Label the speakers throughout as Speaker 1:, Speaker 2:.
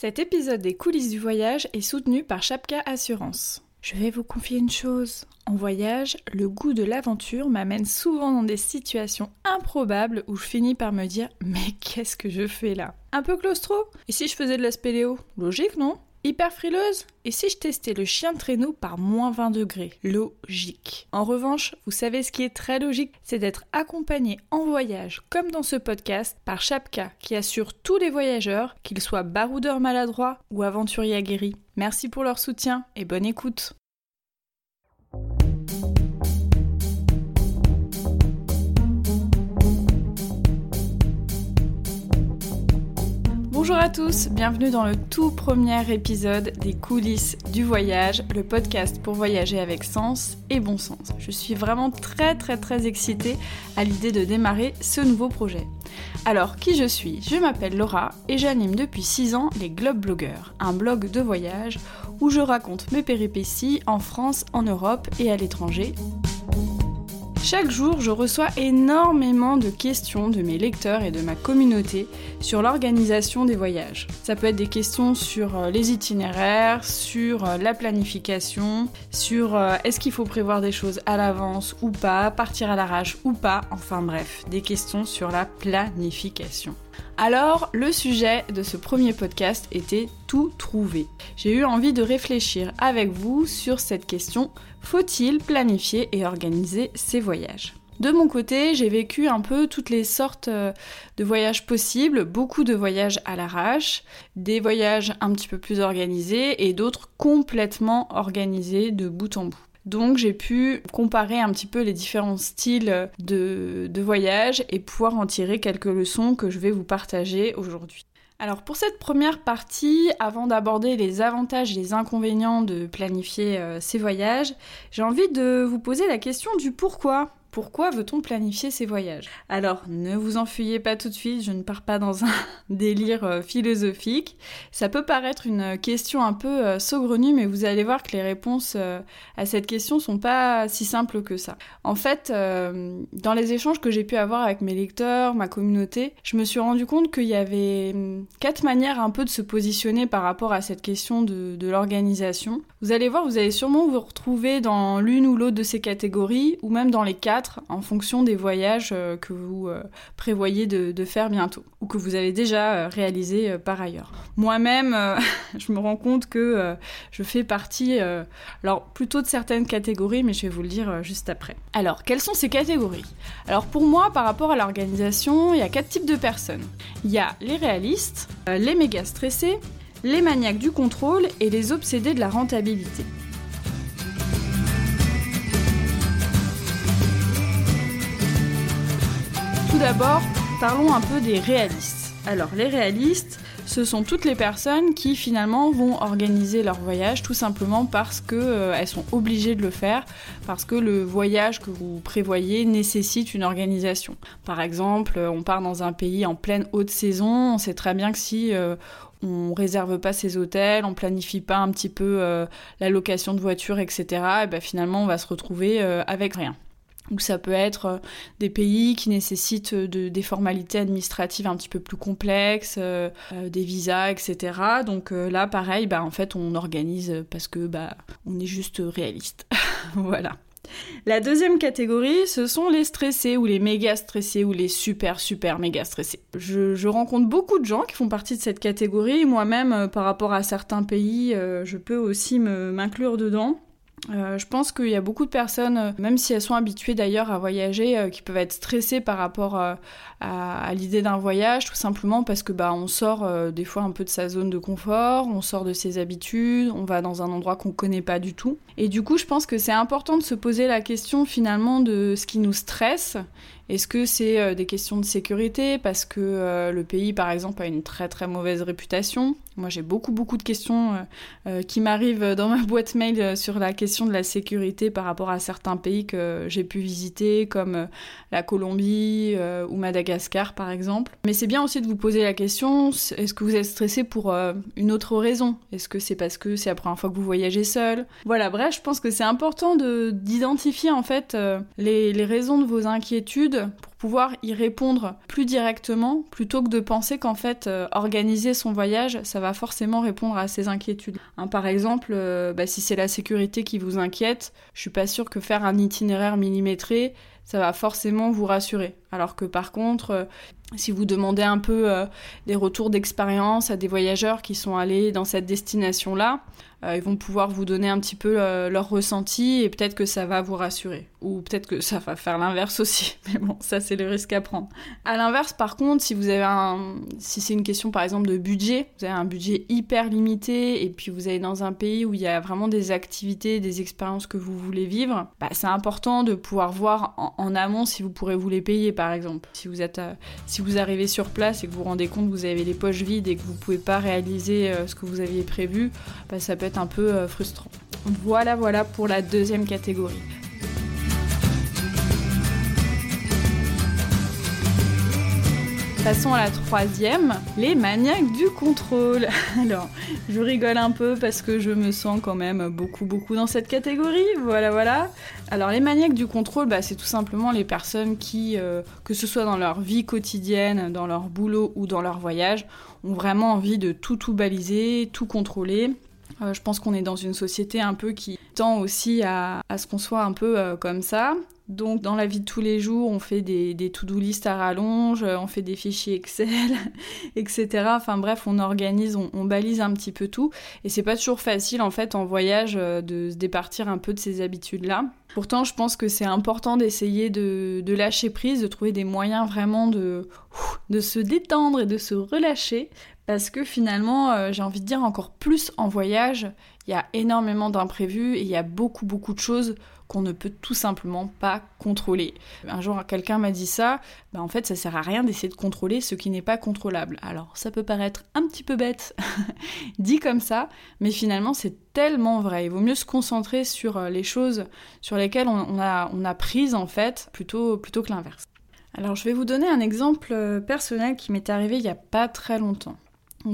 Speaker 1: Cet épisode des coulisses du voyage est soutenu par Chapka Assurance. Je vais vous confier une chose. En voyage, le goût de l'aventure m'amène souvent dans des situations improbables où je finis par me dire Mais qu'est-ce que je fais là? Un peu claustro? Et si je faisais de la spéléo? Logique, non? Hyper frileuse Et si je testais le chien de traîneau par moins 20 degrés? Logique. En revanche, vous savez ce qui est très logique, c'est d'être accompagné en voyage, comme dans ce podcast, par Chapka, qui assure tous les voyageurs, qu'ils soient baroudeurs maladroits ou aventuriers aguerris. Merci pour leur soutien et bonne écoute. Bonjour à tous, bienvenue dans le tout premier épisode des coulisses du voyage, le podcast pour voyager avec sens et bon sens. Je suis vraiment très très très excitée à l'idée de démarrer ce nouveau projet. Alors, qui je suis? Je m'appelle Laura et j'anime depuis 6 ans les Globe Bloggers, un blog de voyage où je raconte mes péripéties en France, en Europe et à l'étranger. Chaque jour, je reçois énormément de questions de mes lecteurs et de ma communauté sur l'organisation des voyages. Ça peut être des questions sur euh, les itinéraires, sur euh, la planification, sur euh, est-ce qu'il faut prévoir des choses à l'avance ou pas, partir à l'arrache ou pas, enfin bref, des questions sur la planification. Alors, le sujet de ce premier podcast était tout trouver. J'ai eu envie de réfléchir avec vous sur cette question faut-il planifier et organiser ses voyages? De mon côté, j'ai vécu un peu toutes les sortes euh, de voyages possibles, beaucoup de voyages à l'arrache, des voyages un petit peu plus organisés et d'autres complètement organisés de bout en bout. Donc j'ai pu comparer un petit peu les différents styles de, de voyage et pouvoir en tirer quelques leçons que je vais vous partager aujourd'hui. Alors pour cette première partie, avant d'aborder les avantages et les inconvénients de planifier euh, ces voyages, j'ai envie de vous poser la question du pourquoi. Pourquoi veut-on planifier ses voyages? Alors, ne vous enfuyez pas tout de suite, je ne pars pas dans un délire euh, philosophique. Ça peut paraître une question un peu euh, saugrenue, mais vous allez voir que les réponses euh, à cette question sont pas si simples que ça. En fait, dans les échanges que j'ai pu avoir avec mes lecteurs, ma communauté, je me suis rendu compte qu'il y avait hum, quatre manières un peu de se positionner par rapport à cette question de l'organisation. Vous allez voir, vous allez sûrement vous retrouver dans l'une ou l'autre de ces catégories, ou même dans les quatre en fonction des voyages euh, que vous euh, prévoyez de, faire bientôt ou que vous avez déjà euh, réalisé par ailleurs. Moi-même, je me rends compte que je fais partie, alors plutôt de certaines catégories, mais je vais vous le dire juste après. Alors, quelles sont ces catégories? Alors pour moi, par rapport à l'organisation, il y a quatre types de personnes. Il y a les réalistes, les méga stressés, les maniaques du contrôle et les obsédés de la rentabilité. Tout d'abord, parlons un peu des réalistes. Alors, les réalistes, ce sont toutes les personnes qui finalement vont organiser leur voyage tout simplement parce qu'elles euh, sont obligées de le faire, parce que le voyage que vous prévoyez nécessite une organisation. Par exemple, on part dans un pays en pleine haute saison, on sait très bien que si euh, on réserve pas ses hôtels, on planifie pas un petit peu euh, la location de voiture, etc. Et ben finalement on va se retrouver avec rien ou ça peut être euh, des pays qui nécessitent de, des formalités administratives un petit peu plus complexes, euh, euh, des visas, etc. Donc là, pareil, bah, en fait, on organise parce que bah, on est juste réaliste. voilà. La deuxième catégorie, ce sont les stressés ou les méga stressés ou les super super méga stressés. Je rencontre beaucoup de gens qui font partie de cette catégorie. Moi-même, par rapport à certains pays, je peux aussi m'inclure dedans. Euh, je pense qu'il y a beaucoup de personnes, euh, même si elles sont habituées d'ailleurs à voyager, euh, qui peuvent être stressées par rapport à, l'idée d'un voyage, tout simplement parce que bah on sort des fois un peu de sa zone de confort, on sort de ses habitudes, on va dans un endroit qu'on connaît pas du tout. Et du coup, je pense que c'est important de se poser la question finalement de ce qui nous stresse est-ce que c'est euh, des questions de sécurité parce que euh, le pays, par exemple, a une très très mauvaise réputation? Moi, j'ai beaucoup beaucoup de questions euh, qui m'arrivent dans ma boîte mail sur la question de la sécurité par rapport à certains pays que j'ai pu visiter, comme la Colombie ou Madagascar, par exemple. Mais c'est bien aussi de vous poser la question est-ce que vous êtes stressé pour une autre raison? Est-ce que c'est parce que c'est la première fois que vous voyagez seul? Voilà, bref, je pense que c'est important d'identifier en fait les, les raisons de vos inquiétudes pour pouvoir y répondre plus directement plutôt que de penser qu'en fait euh, organiser son voyage ça va forcément répondre à ces inquiétudes. Hein, par exemple, euh, bah, si c'est la sécurité qui vous inquiète, je suis pas sûre que faire un itinéraire millimétré ça va forcément vous rassurer. Alors que par contre, euh, si vous demandez un peu des retours d'expérience à des voyageurs qui sont allés dans cette destination-là, ils vont pouvoir vous donner un petit peu euh, leur ressenti et peut-être que ça va vous rassurer. Ou peut-être que ça va faire l'inverse aussi. Mais bon, ça c'est le risque à prendre. À l'inverse, par contre, si vous avez un, si c'est une question par exemple de budget, vous avez un budget hyper limité et puis vous allez dans un pays où il y a vraiment des activités, des expériences que vous voulez vivre, bah, c'est important de pouvoir voir en, amont si vous pourrez vous les payer par exemple. Si vous êtes, euh, si vous arrivez sur place et que vous vous rendez compte que vous avez les poches vides et que vous pouvez pas réaliser ce que vous aviez prévu, bah, ça peut un peu euh, frustrant. Voilà, voilà pour la deuxième catégorie. Passons à la troisième, les maniaques du contrôle. Alors, je rigole un peu parce que je me sens quand même beaucoup beaucoup dans cette catégorie. Voilà, voilà. Alors, les maniaques du contrôle, bah, c'est tout simplement les personnes qui, euh, que ce soit dans leur vie quotidienne, dans leur boulot ou dans leur voyage, ont vraiment envie de tout tout baliser, tout contrôler je pense qu'on est dans une société un peu qui tend aussi à, ce qu'on soit un peu euh, comme ça. Donc dans la vie de tous les jours, on fait des, to-do list à rallonge, on fait des fichiers Excel, etc. Enfin bref, on organise, on, balise un petit peu tout. Et c'est pas toujours facile en fait en voyage euh, de se départir un peu de ces habitudes-là. Pourtant, je pense que c'est important d'essayer de, lâcher prise, de trouver des moyens vraiment de, de se détendre et de se relâcher parce que finalement, euh, j'ai envie de dire encore plus en voyage, il y a énormément d'imprévus et il y a beaucoup beaucoup de choses qu'on ne peut tout simplement pas contrôler. Un jour, quelqu'un m'a dit ça, bah en fait, ça sert à rien d'essayer de contrôler ce qui n'est pas contrôlable. Alors, ça peut paraître un petit peu bête dit comme ça, mais finalement, c'est tellement vrai. Il vaut mieux se concentrer sur euh, les choses sur lesquelles on, a, on a prise en fait, plutôt, plutôt que l'inverse. Alors, je vais vous donner un exemple euh, personnel qui m'est arrivé il n'y a pas très longtemps.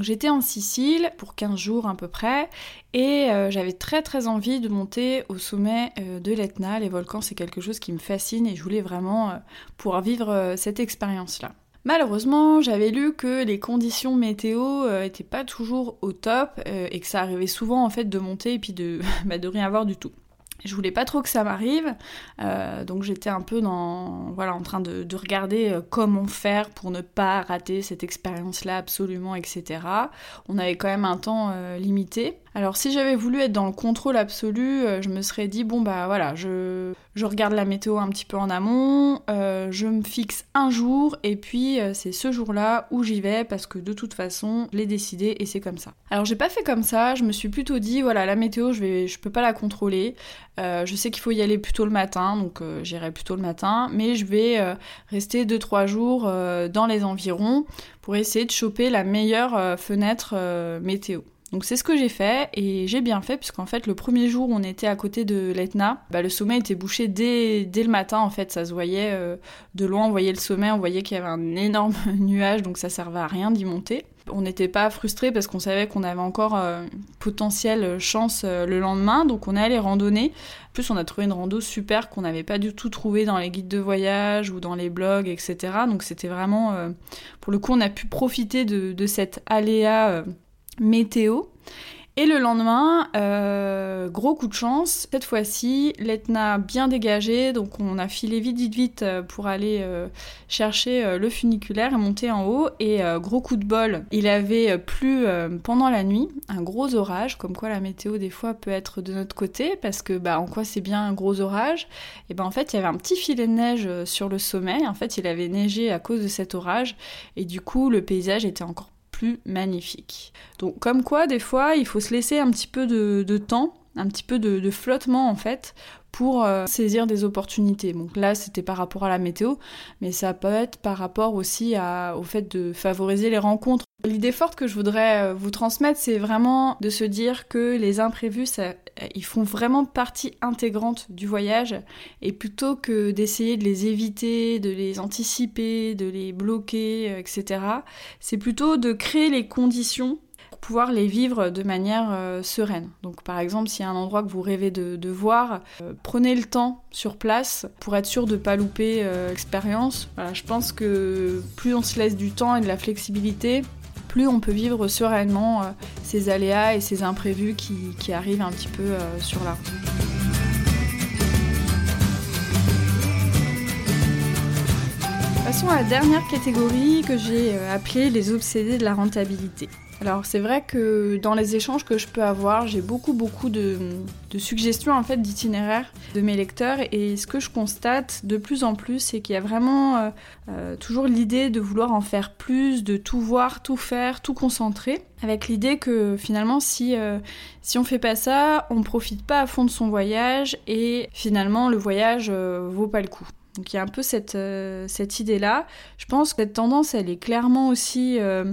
Speaker 1: J'étais en Sicile pour 15 jours à peu près et euh, j'avais très très envie de monter au sommet euh, de l'Etna. Les volcans c'est quelque chose qui me fascine et je voulais vraiment euh, pouvoir vivre cette expérience-là. Malheureusement, j'avais lu que les conditions météo étaient pas toujours au top et que ça arrivait souvent en fait de monter et puis de, bah, de rien avoir du tout. Je voulais pas trop que ça m'arrive, euh, donc j'étais un peu dans, voilà, en train de, regarder euh, comment faire pour ne pas rater cette expérience-là absolument, etc. On avait quand même un temps euh, limité. Alors si j'avais voulu être dans le contrôle absolu, je me serais dit bon bah voilà, je, je regarde la météo un petit peu en amont, je me fixe un jour et puis c'est ce jour-là où j'y vais parce que de toute façon je l'ai décidé et c'est comme ça. Alors j'ai pas fait comme ça, je me suis plutôt dit voilà la météo je vais, je peux pas la contrôler. Euh, je sais qu'il faut y aller plutôt le matin, donc euh, j'irai plutôt le matin, mais je vais euh, rester 2-3 jours dans les environs pour essayer de choper la meilleure fenêtre météo. Donc c'est ce que j'ai fait et j'ai bien fait puisqu'en fait le premier jour où on était à côté de l'Etna, bah, le sommet était bouché dès, le matin en fait, ça se voyait de loin, on voyait le sommet, on voyait qu'il y avait un énorme nuage donc ça servait à rien d'y monter. On n'était pas frustrés parce qu'on savait qu'on avait encore euh, potentielle chance euh, le lendemain, donc on est allé randonner. En plus, on a trouvé une rando super qu'on n'avait pas du tout trouvé dans les guides de voyage ou dans les blogs, etc. Donc c'était vraiment, euh, pour le coup, on a pu profiter de, de cet aléa météo. Et le lendemain, euh, gros coup de chance, cette fois-ci, l'Etna bien dégagé, donc on a filé vite vite vite euh, pour aller euh, chercher le funiculaire et monter en haut. Et gros coup de bol, il avait plu pendant la nuit, un gros orage, comme quoi la météo des fois peut être de notre côté, parce que bah en quoi c'est bien un gros orage? Et ben en fait il y avait un petit filet de neige sur le sommet, en fait il avait neigé à cause de cet orage, et du coup le paysage était encore magnifique. Donc comme quoi, des fois, il faut se laisser un petit peu de, temps, un petit peu de, flottement en fait, pour euh, saisir des opportunités. Donc là, c'était par rapport à la météo, mais ça peut être par rapport aussi au fait de favoriser les rencontres L'idée forte que je voudrais euh, vous transmettre, c'est vraiment de se dire que les imprévus, ça, ils font vraiment partie intégrante du voyage, et plutôt que d'essayer de les éviter, de les anticiper, de les bloquer, euh, etc., c'est plutôt de créer les conditions pouvoir les vivre de manière sereine. Donc par exemple, s'il y a un endroit que vous rêvez de, voir, prenez le temps sur place pour être sûr de ne pas louper l'expérience. je pense que plus on se laisse du temps et de la flexibilité, plus on peut vivre sereinement ces aléas et ces imprévus qui, arrivent un petit peu sur la route. Passons à la dernière catégorie que j'ai euh, appelée les obsédés de la rentabilité. Alors c'est vrai que dans les échanges que je peux avoir, j'ai beaucoup beaucoup de, suggestions en fait d'itinéraires de mes lecteurs et ce que je constate de plus en plus c'est qu'il y a vraiment euh, euh, toujours l'idée de vouloir en faire plus, de tout voir, tout faire, tout concentrer, avec l'idée que finalement si si on fait pas ça, on profite pas à fond de son voyage et finalement le voyage vaut pas le coup. Donc il y a un peu cette, euh, cette idée-là. Je pense que cette tendance, elle est clairement aussi euh,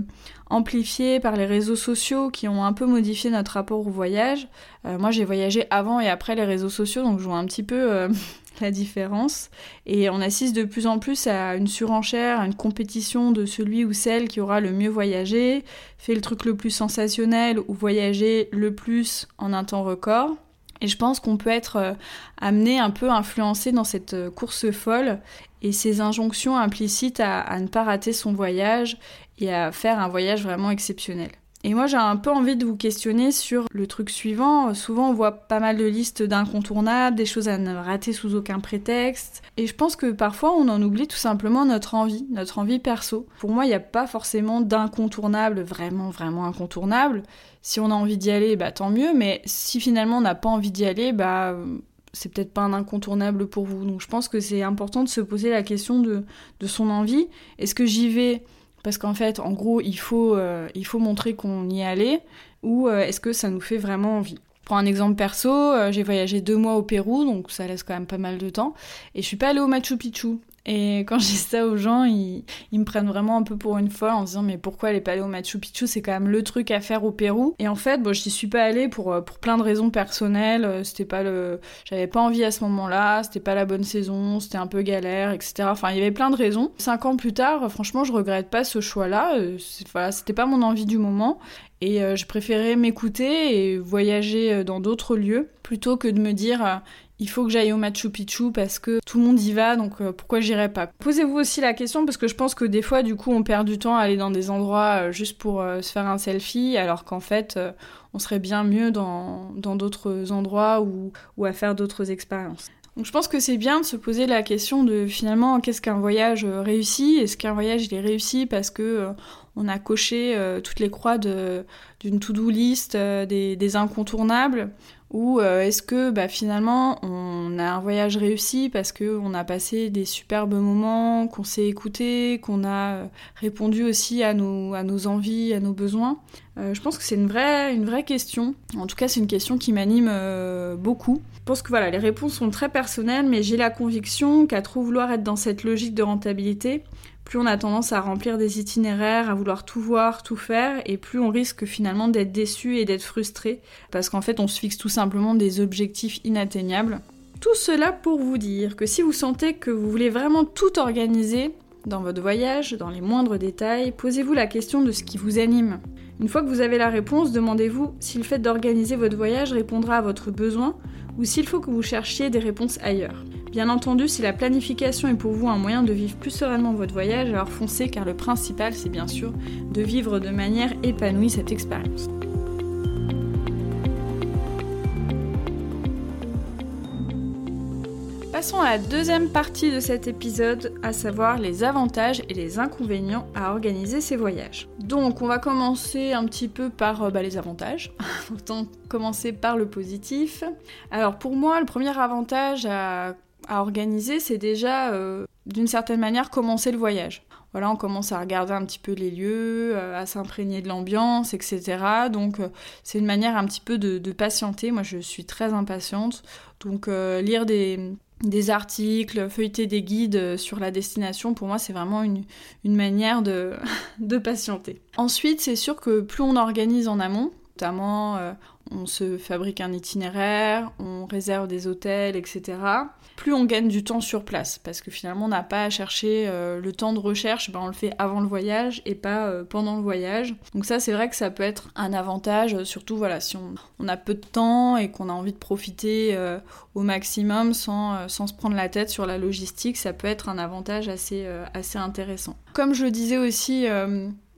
Speaker 1: amplifiée par les réseaux sociaux qui ont un peu modifié notre rapport au voyage. Euh, moi, j'ai voyagé avant et après les réseaux sociaux, donc je vois un petit peu la différence. Et on assiste de plus en plus à une surenchère, à une compétition de celui ou celle qui aura le mieux voyagé, fait le truc le plus sensationnel ou voyagé le plus en un temps record. Et je pense qu'on peut être euh, amené un peu influencé dans cette euh, course folle et ces injonctions implicites à, ne pas rater son voyage et à faire un voyage vraiment exceptionnel. Et moi j'ai un peu envie de vous questionner sur le truc suivant. Souvent on voit pas mal de listes d'incontournables, des choses à ne rater sous aucun prétexte. Et je pense que parfois on en oublie tout simplement notre envie, notre envie perso. Pour moi il n'y a pas forcément d'incontournable vraiment vraiment incontournable. Si on a envie d'y aller, bah tant mieux, mais si finalement on n'a pas envie d'y aller, bah c'est peut-être pas un incontournable pour vous. Donc je pense que c'est important de se poser la question de, de son envie. Est-ce que j'y vais parce qu'en fait, en gros, il faut, euh, il faut montrer qu'on y est allé ou euh, est-ce que ça nous fait vraiment envie? Pour un exemple perso, euh, j'ai voyagé deux mois au Pérou, donc ça laisse quand même pas mal de temps, et je suis pas allée au Machu Picchu. Et quand dis ça aux gens, ils, me prennent vraiment un peu pour une folle en disant mais pourquoi aller pas aller au Machu Picchu? C'est quand même le truc à faire au Pérou. Et en fait, bon, je n'y suis pas allée pour, pour plein de raisons personnelles. Euh, c'était pas le, j'avais pas envie à ce moment-là. C'était pas la bonne saison. C'était un peu galère, etc. Enfin, il y avait plein de raisons. Cinq ans plus tard, franchement, je regrette pas ce choix-là. Euh, c'était pas mon envie du moment. Et euh, je préférais m'écouter et voyager dans d'autres lieux plutôt que de me dire il faut que j'aille au Machu Picchu parce que tout le monde y va, donc euh, pourquoi j'irai pas? Posez-vous aussi la question parce que je pense que des fois, du coup, on perd du temps à aller dans des endroits euh, juste pour euh, se faire un selfie, alors qu'en fait, on serait bien mieux dans d'autres endroits ou, ou à faire d'autres expériences. Donc je pense que c'est bien de se poser la question de finalement qu'est-ce qu'un voyage réussi Est-ce qu'un voyage il est réussi parce que on a coché toutes les croix d'une to-do list, des, des, incontournables? Ou euh, est-ce que bah, finalement on a un voyage réussi parce qu'on a passé des superbes moments, qu'on s'est écouté, qu'on a euh, répondu aussi à nos, envies, à nos besoins? Euh, Je pense que c'est une vraie, une vraie question. En tout cas, c'est une question qui m'anime beaucoup. Je pense que voilà, les réponses sont très personnelles, mais j'ai la conviction qu'à trop vouloir être dans cette logique de rentabilité, plus on a tendance à remplir des itinéraires, à vouloir tout voir, tout faire, et plus on risque finalement d'être déçu et d'être frustré, parce qu'en fait on se fixe tout simplement des objectifs inatteignables. Tout cela pour vous dire que si vous sentez que vous voulez vraiment tout organiser dans votre voyage, dans les moindres détails, posez-vous la question de ce qui vous anime. Une fois que vous avez la réponse, demandez-vous si le fait d'organiser votre voyage répondra à votre besoin ou s'il faut que vous cherchiez des réponses ailleurs. Bien entendu, si la planification est pour vous un moyen de vivre plus sereinement votre voyage, alors foncez car le principal c'est bien sûr de vivre de manière épanouie cette expérience. Passons à la deuxième partie de cet épisode, à savoir les avantages et les inconvénients à organiser ces voyages. Donc on va commencer un petit peu par euh, bah, les avantages, autant commencer par le positif. Alors pour moi, le premier avantage à organiser, c'est déjà euh, d'une certaine manière commencer le voyage. Voilà, on commence à regarder un petit peu les lieux, euh, à s'imprégner de l'ambiance, etc. Donc c'est une manière un petit peu de, patienter. Moi je suis très impatiente. Donc lire des, articles, feuilleter des guides sur la destination, pour moi c'est vraiment une, manière de, de patienter. Ensuite, c'est sûr que plus on organise en amont, notamment on se fabrique un itinéraire, on réserve des hôtels, etc., plus on gagne du temps sur place. Parce que finalement, on n'a pas à chercher euh, le temps de recherche, ben, on le fait avant le voyage et pas euh, pendant le voyage. Donc ça, c'est vrai que ça peut être un avantage, surtout voilà, si on, a peu de temps et qu'on a envie de profiter euh, au maximum sans, sans, se prendre la tête sur la logistique, ça peut être un avantage assez, assez intéressant. Comme je le disais aussi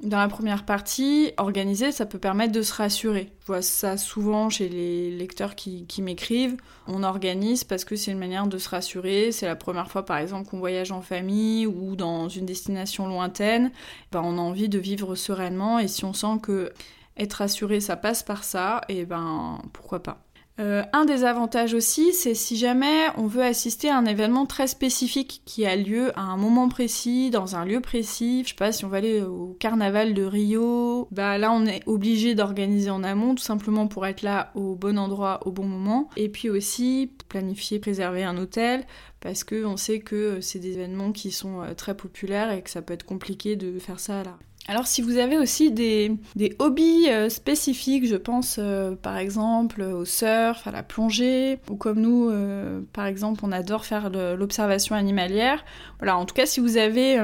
Speaker 1: dans la première partie, organiser, ça peut permettre de se rassurer. Je vois ça souvent chez les lecteurs qui, m'écrivent. On organise parce que c'est une manière de se rassurer. C'est la première fois, par exemple, qu'on voyage en famille ou dans une destination lointaine. Ben, on a envie de vivre sereinement et si on sent que être rassuré, ça passe par ça, et ben pourquoi pas. Euh, un des avantages aussi, c'est si jamais on veut assister à un événement très spécifique qui a lieu à un moment précis, dans un lieu précis, je sais pas si on va aller au carnaval de Rio, bah là on est obligé d'organiser en amont tout simplement pour être là au bon endroit au bon moment. Et puis aussi planifier, préserver un hôtel parce que on sait que c'est des événements qui sont euh, très populaires et que ça peut être compliqué de faire ça à la alors si vous avez aussi des, hobbies euh, spécifiques, je pense euh, par exemple au surf, à la plongée, ou comme nous euh, par exemple on adore faire l'observation animalière, voilà en tout cas si vous avez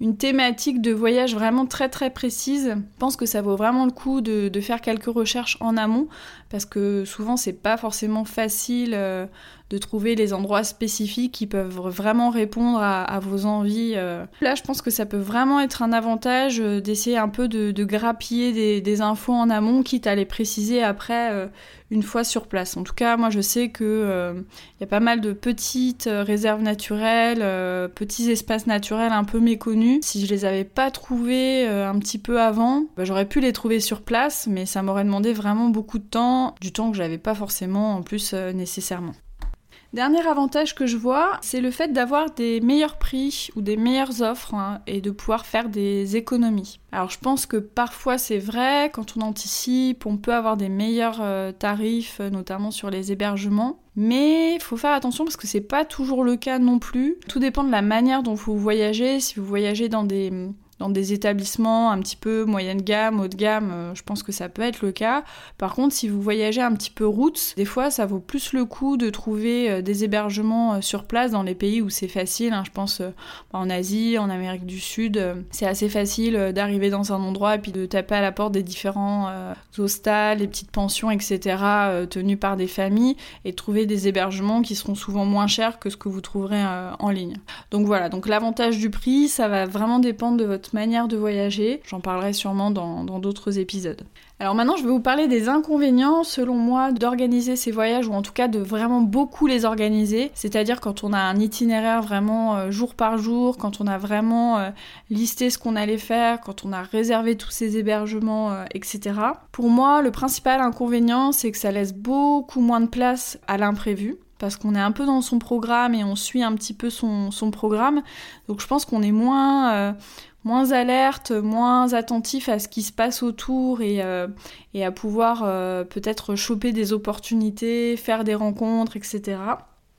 Speaker 1: une thématique de voyage vraiment très très précise, je pense que ça vaut vraiment le coup de, de faire quelques recherches en amont parce que souvent c'est pas forcément facile de trouver les endroits spécifiques qui peuvent vraiment répondre à, vos envies. Euh. Là, je pense que ça peut vraiment être un avantage euh, d'essayer un peu de, grappiller des, infos en amont, quitte à les préciser après euh, une fois sur place. En tout cas, moi, je sais que il y a pas mal de petites réserves naturelles, petits espaces naturels un peu méconnus. Si je les avais pas trouvés un petit peu avant, bah, j'aurais pu les trouver sur place, mais ça m'aurait demandé vraiment beaucoup de temps, du temps que j'avais pas forcément en plus nécessairement. Dernier avantage que je vois, c'est le fait d'avoir des meilleurs prix ou des meilleures offres hein, et de pouvoir faire des économies. Alors je pense que parfois c'est vrai, quand on anticipe, on peut avoir des meilleurs euh, tarifs, euh, notamment sur les hébergements. Mais il faut faire attention parce que c'est pas toujours le cas non plus. Tout dépend de la manière dont vous voyagez. Si vous voyagez dans des dans des établissements un petit peu moyenne gamme, haut de gamme, euh, je pense que ça peut être le cas. Par contre, si vous voyagez un petit peu route, des fois ça vaut plus le coup de trouver euh, des hébergements euh, sur place dans les pays où c'est facile. Hein. Je pense en Asie, en Amérique du Sud, c'est assez facile d'arriver dans un endroit et puis de taper à la porte des différents hostals, des petites pensions, etc. tenues par des familles et de trouver des hébergements qui seront souvent moins chers que ce que vous trouverez en ligne. Donc voilà, donc l'avantage du prix, ça va vraiment dépendre de votre manière de voyager. J'en parlerai sûrement dans d'autres épisodes. Alors maintenant, je vais vous parler des inconvénients, selon moi, d'organiser ces voyages, ou en tout cas de vraiment beaucoup les organiser. C'est-à-dire quand on a un itinéraire vraiment euh, jour par jour, quand on a vraiment euh, listé ce qu'on allait faire, quand on a réservé tous ces hébergements, euh, etc. Pour moi, le principal inconvénient, c'est que ça laisse beaucoup moins de place à l'imprévu parce qu'on est un peu dans son programme et on suit un petit peu son, programme. Donc je pense qu'on est moins, moins alerte, moins attentif à ce qui se passe autour et, euh, à pouvoir euh, peut-être choper des opportunités, faire des rencontres, etc.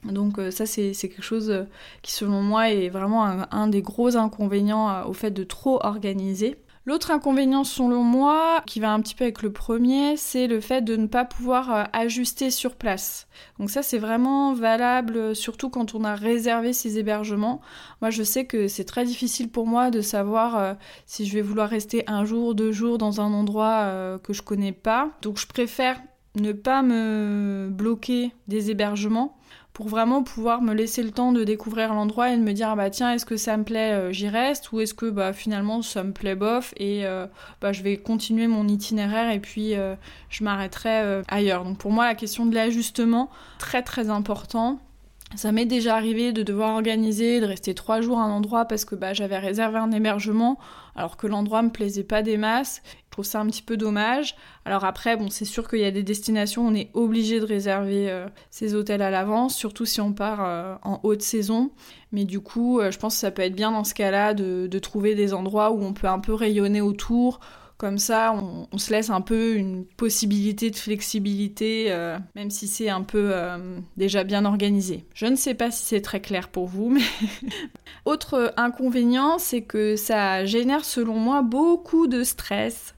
Speaker 1: Donc euh, ça c'est quelque chose qui selon moi est vraiment un des gros inconvénients au fait de trop organiser. L'autre inconvénient selon moi, qui va un petit peu avec le premier, c'est le fait de ne pas pouvoir euh, ajuster sur place. Donc ça c'est vraiment valable euh, surtout quand on a réservé ses hébergements. Moi je sais que c'est très difficile pour moi de savoir euh, si je vais vouloir rester un jour, deux jours dans un endroit que je connais pas. Donc je préfère ne pas me bloquer des hébergements pour vraiment pouvoir me laisser le temps de découvrir l'endroit et de me dire ah bah tiens est-ce que ça me plaît euh, j'y reste ou est-ce que bah finalement ça me plaît bof et euh, bah je vais continuer mon itinéraire et puis euh, je m'arrêterai ailleurs. Donc pour moi la question de l'ajustement très très important ça m'est déjà arrivé de devoir organiser, de rester trois jours à un endroit parce que bah, j'avais réservé un hébergement alors que l'endroit me plaisait pas des masses. Je trouve ça un petit peu dommage. Alors après, bon, c'est sûr qu'il y a des destinations où on est obligé de réserver euh, ces hôtels à l'avance, surtout si on part euh, en haute saison. Mais du coup, euh, je pense que ça peut être bien dans ce cas-là de trouver des endroits où on peut un peu rayonner autour, comme ça, on, se laisse un peu une possibilité de flexibilité, euh, même si c'est un peu euh, déjà bien organisé. Je ne sais pas si c'est très clair pour vous, mais... Autre inconvénient, c'est que ça génère selon moi beaucoup de stress.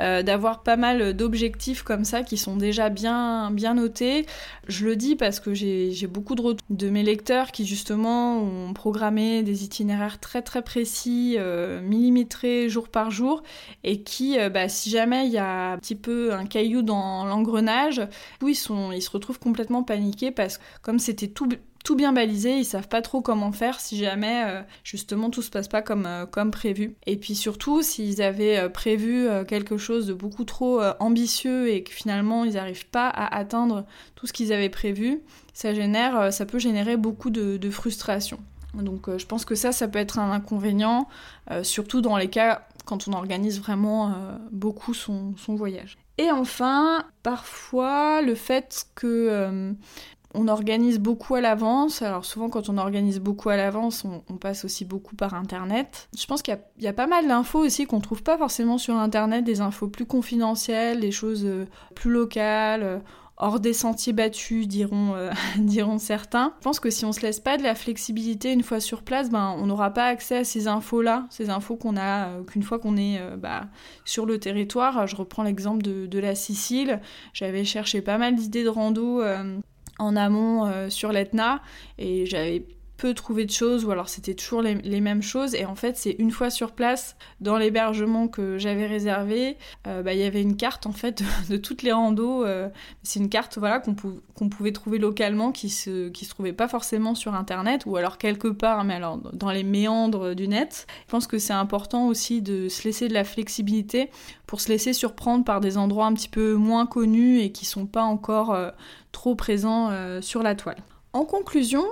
Speaker 1: Euh, d'avoir pas mal d'objectifs comme ça qui sont déjà bien, bien notés. Je le dis parce que j'ai beaucoup de retours de mes lecteurs qui justement ont programmé des itinéraires très très précis, euh, millimétrés jour par jour, et qui, euh, bah, si jamais il y a un petit peu un caillou dans l'engrenage, ils, ils se retrouvent complètement paniqués parce que comme c'était tout tout bien balisé, ils savent pas trop comment faire si jamais euh, justement tout se passe pas comme, euh, comme prévu. Et puis surtout, s'ils avaient euh, prévu quelque chose de beaucoup trop ambitieux et que finalement ils n'arrivent pas à atteindre tout ce qu'ils avaient prévu, ça génère, ça peut générer beaucoup de, frustration. Donc je pense que ça, ça peut être un inconvénient, surtout dans les cas quand on organise vraiment beaucoup son, son voyage. Et enfin, parfois, le fait que on organise beaucoup à l'avance. Alors souvent quand on organise beaucoup à l'avance, on, passe aussi beaucoup par Internet. Je pense qu'il y, a pas mal d'infos aussi qu'on trouve pas forcément sur Internet, des infos plus confidentielles, des choses euh, plus locales. Euh, hors des sentiers battus, diront, euh, diront certains. Je pense que si on se laisse pas de la flexibilité une fois sur place, ben, on n'aura pas accès à ces infos-là, ces infos qu'on a qu'une fois qu'on est bah, sur le territoire. Je reprends l'exemple de, de, la Sicile. J'avais cherché pas mal d'idées de rando en amont euh, sur l'Etna. Et j'avais peu trouvé de choses ou alors c'était toujours les, mêmes choses. Et en fait c'est une fois sur place dans l'hébergement que j'avais réservé euh, bah, il y avait une carte en fait de, toutes les randos euh, c'est une carte voilà qu'on pouvait trouver localement qui se qui se trouvait pas forcément sur internet ou alors quelque part mais alors dans les méandres du net. Je pense que c'est important aussi de se laisser de la flexibilité pour se laisser surprendre par des endroits un petit peu moins connus et qui sont pas encore euh, trop présents sur la toile. En conclusion,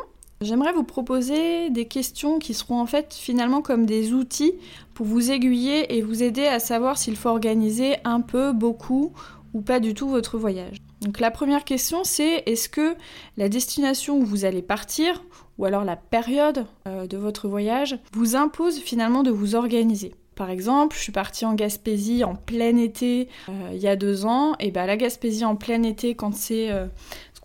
Speaker 1: J'aimerais vous proposer des questions qui seront en fait finalement comme des outils pour vous aiguiller et vous aider à savoir s'il faut organiser un peu, beaucoup ou pas du tout votre voyage. Donc la première question c'est est-ce que la destination où vous allez partir ou alors la période euh, de votre voyage vous impose finalement de vous organiser? Par exemple, je suis partie en Gaspésie en plein été euh, il y a deux ans, et ben la Gaspésie en plein été, quand c'est euh,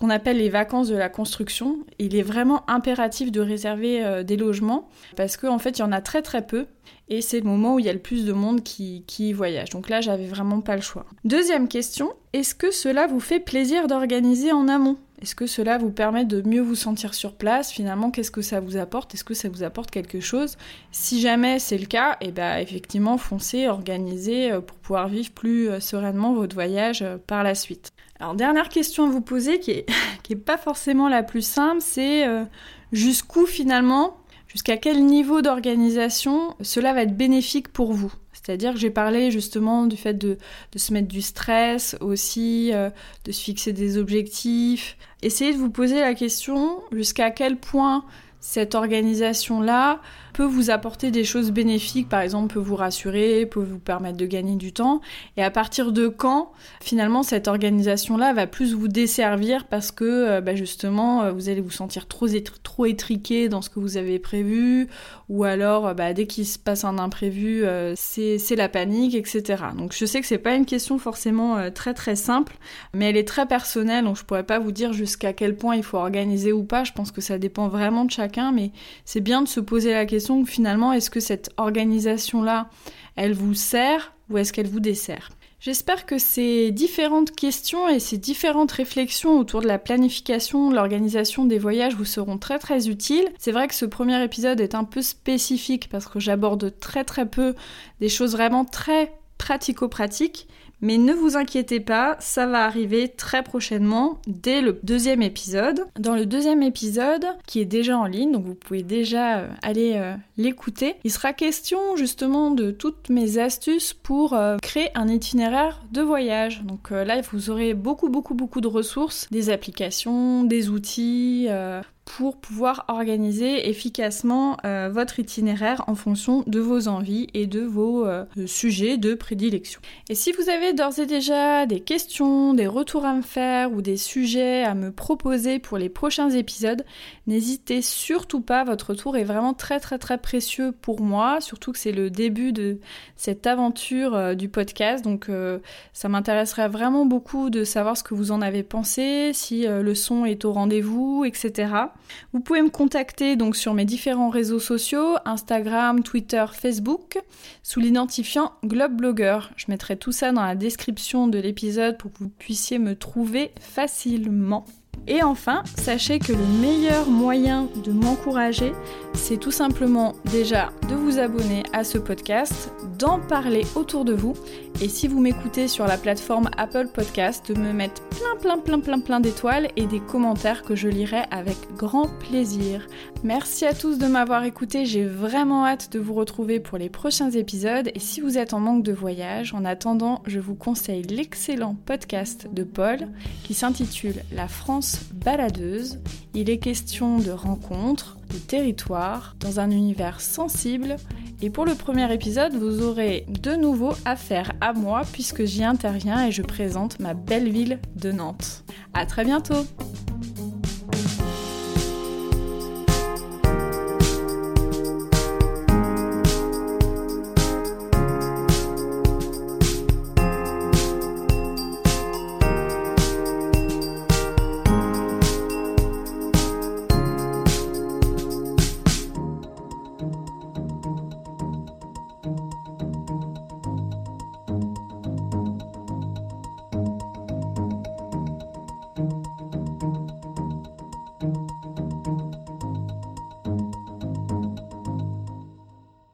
Speaker 1: qu'on appelle les vacances de la construction. Il est vraiment impératif de réserver euh, des logements parce qu'en en fait, il y en a très très peu et c'est le moment où il y a le plus de monde qui, qui voyage. Donc là, j'avais vraiment pas le choix. Deuxième question, est-ce que cela vous fait plaisir d'organiser en amont? Est-ce que cela vous permet de mieux vous sentir sur place? Finalement, qu'est-ce que ça vous apporte? Est-ce que ça vous apporte quelque chose? Si jamais c'est le cas, et eh ben effectivement, foncez, organisez euh, pour pouvoir vivre plus euh, sereinement votre voyage par la suite. Alors, dernière question à vous poser qui est, qui est pas forcément la plus simple, c'est euh, jusqu'où finalement, jusqu'à quel niveau d'organisation cela va être bénéfique pour vous? C'est-à-dire que j'ai parlé justement du fait de, de, se mettre du stress aussi, euh, de se fixer des objectifs. Essayez de vous poser la question jusqu'à quel point cette organisation-là peut vous apporter des choses bénéfiques, par exemple peut vous rassurer, peut vous permettre de gagner du temps, et à partir de quand finalement cette organisation-là va plus vous desservir parce que euh, bah, justement euh, vous allez vous sentir trop, étriqué dans ce que vous avez prévu, ou alors euh, bah, dès qu'il se passe un imprévu c'est la panique, etc. Donc je sais que c'est pas une question forcément très très simple, mais elle est très personnelle, donc je pourrais pas vous dire jusqu'à quel point il faut organiser ou pas, je pense que ça dépend vraiment de chacun, mais c'est bien de se poser la question finalement, est-ce que cette organisation-là, elle vous sert ou est-ce qu'elle vous dessert? J'espère que ces différentes questions et ces différentes réflexions autour de la planification, l'organisation des voyages vous seront très très utiles. C'est vrai que ce premier épisode est un peu spécifique parce que j'aborde très très peu des choses vraiment très pratico-pratiques, mais ne vous inquiétez pas, ça va arriver très prochainement dès le deuxième épisode. Dans le deuxième épisode, qui est déjà en ligne, donc vous pouvez déjà euh, aller euh, l'écouter, il sera question justement de toutes mes astuces pour euh, créer un itinéraire de voyage. Donc là, vous aurez beaucoup beaucoup beaucoup de ressources, des applications, des outils pour pouvoir organiser efficacement euh, votre itinéraire en fonction de vos envies et de vos euh, sujets de prédilection. Et si vous avez d'ores et déjà des questions, des retours à me faire ou des sujets à me proposer pour les prochains épisodes, n'hésitez surtout pas, votre retour est vraiment très très très précieux pour moi, surtout que c'est le début de cette aventure euh, du podcast, donc ça m'intéresserait vraiment beaucoup de savoir ce que vous en avez pensé, si le son est au rendez-vous, etc. Vous pouvez me contacter donc sur mes différents réseaux sociaux, Instagram, Twitter, Facebook, sous l'identifiant Globeblogger. Je mettrai tout ça dans la description de l'épisode pour que vous puissiez me trouver facilement. Et enfin, sachez que le meilleur moyen de m'encourager, c'est tout simplement déjà de vous abonner à ce podcast, d'en parler autour de vous, et si vous m'écoutez sur la plateforme Apple Podcast, de me mettre plein plein plein plein plein d'étoiles et des commentaires que je lirai avec grand plaisir. Merci à tous de m'avoir écouté, j'ai vraiment hâte de vous retrouver pour les prochains épisodes, et si vous êtes en manque de voyage, en attendant, je vous conseille l'excellent podcast de Paul qui s'intitule La France baladeuse, il est question de rencontres, de territoires, dans un univers sensible. Et pour le premier épisode, vous aurez de nouveau affaire à moi puisque j'y interviens et je présente ma belle ville de Nantes. À très bientôt!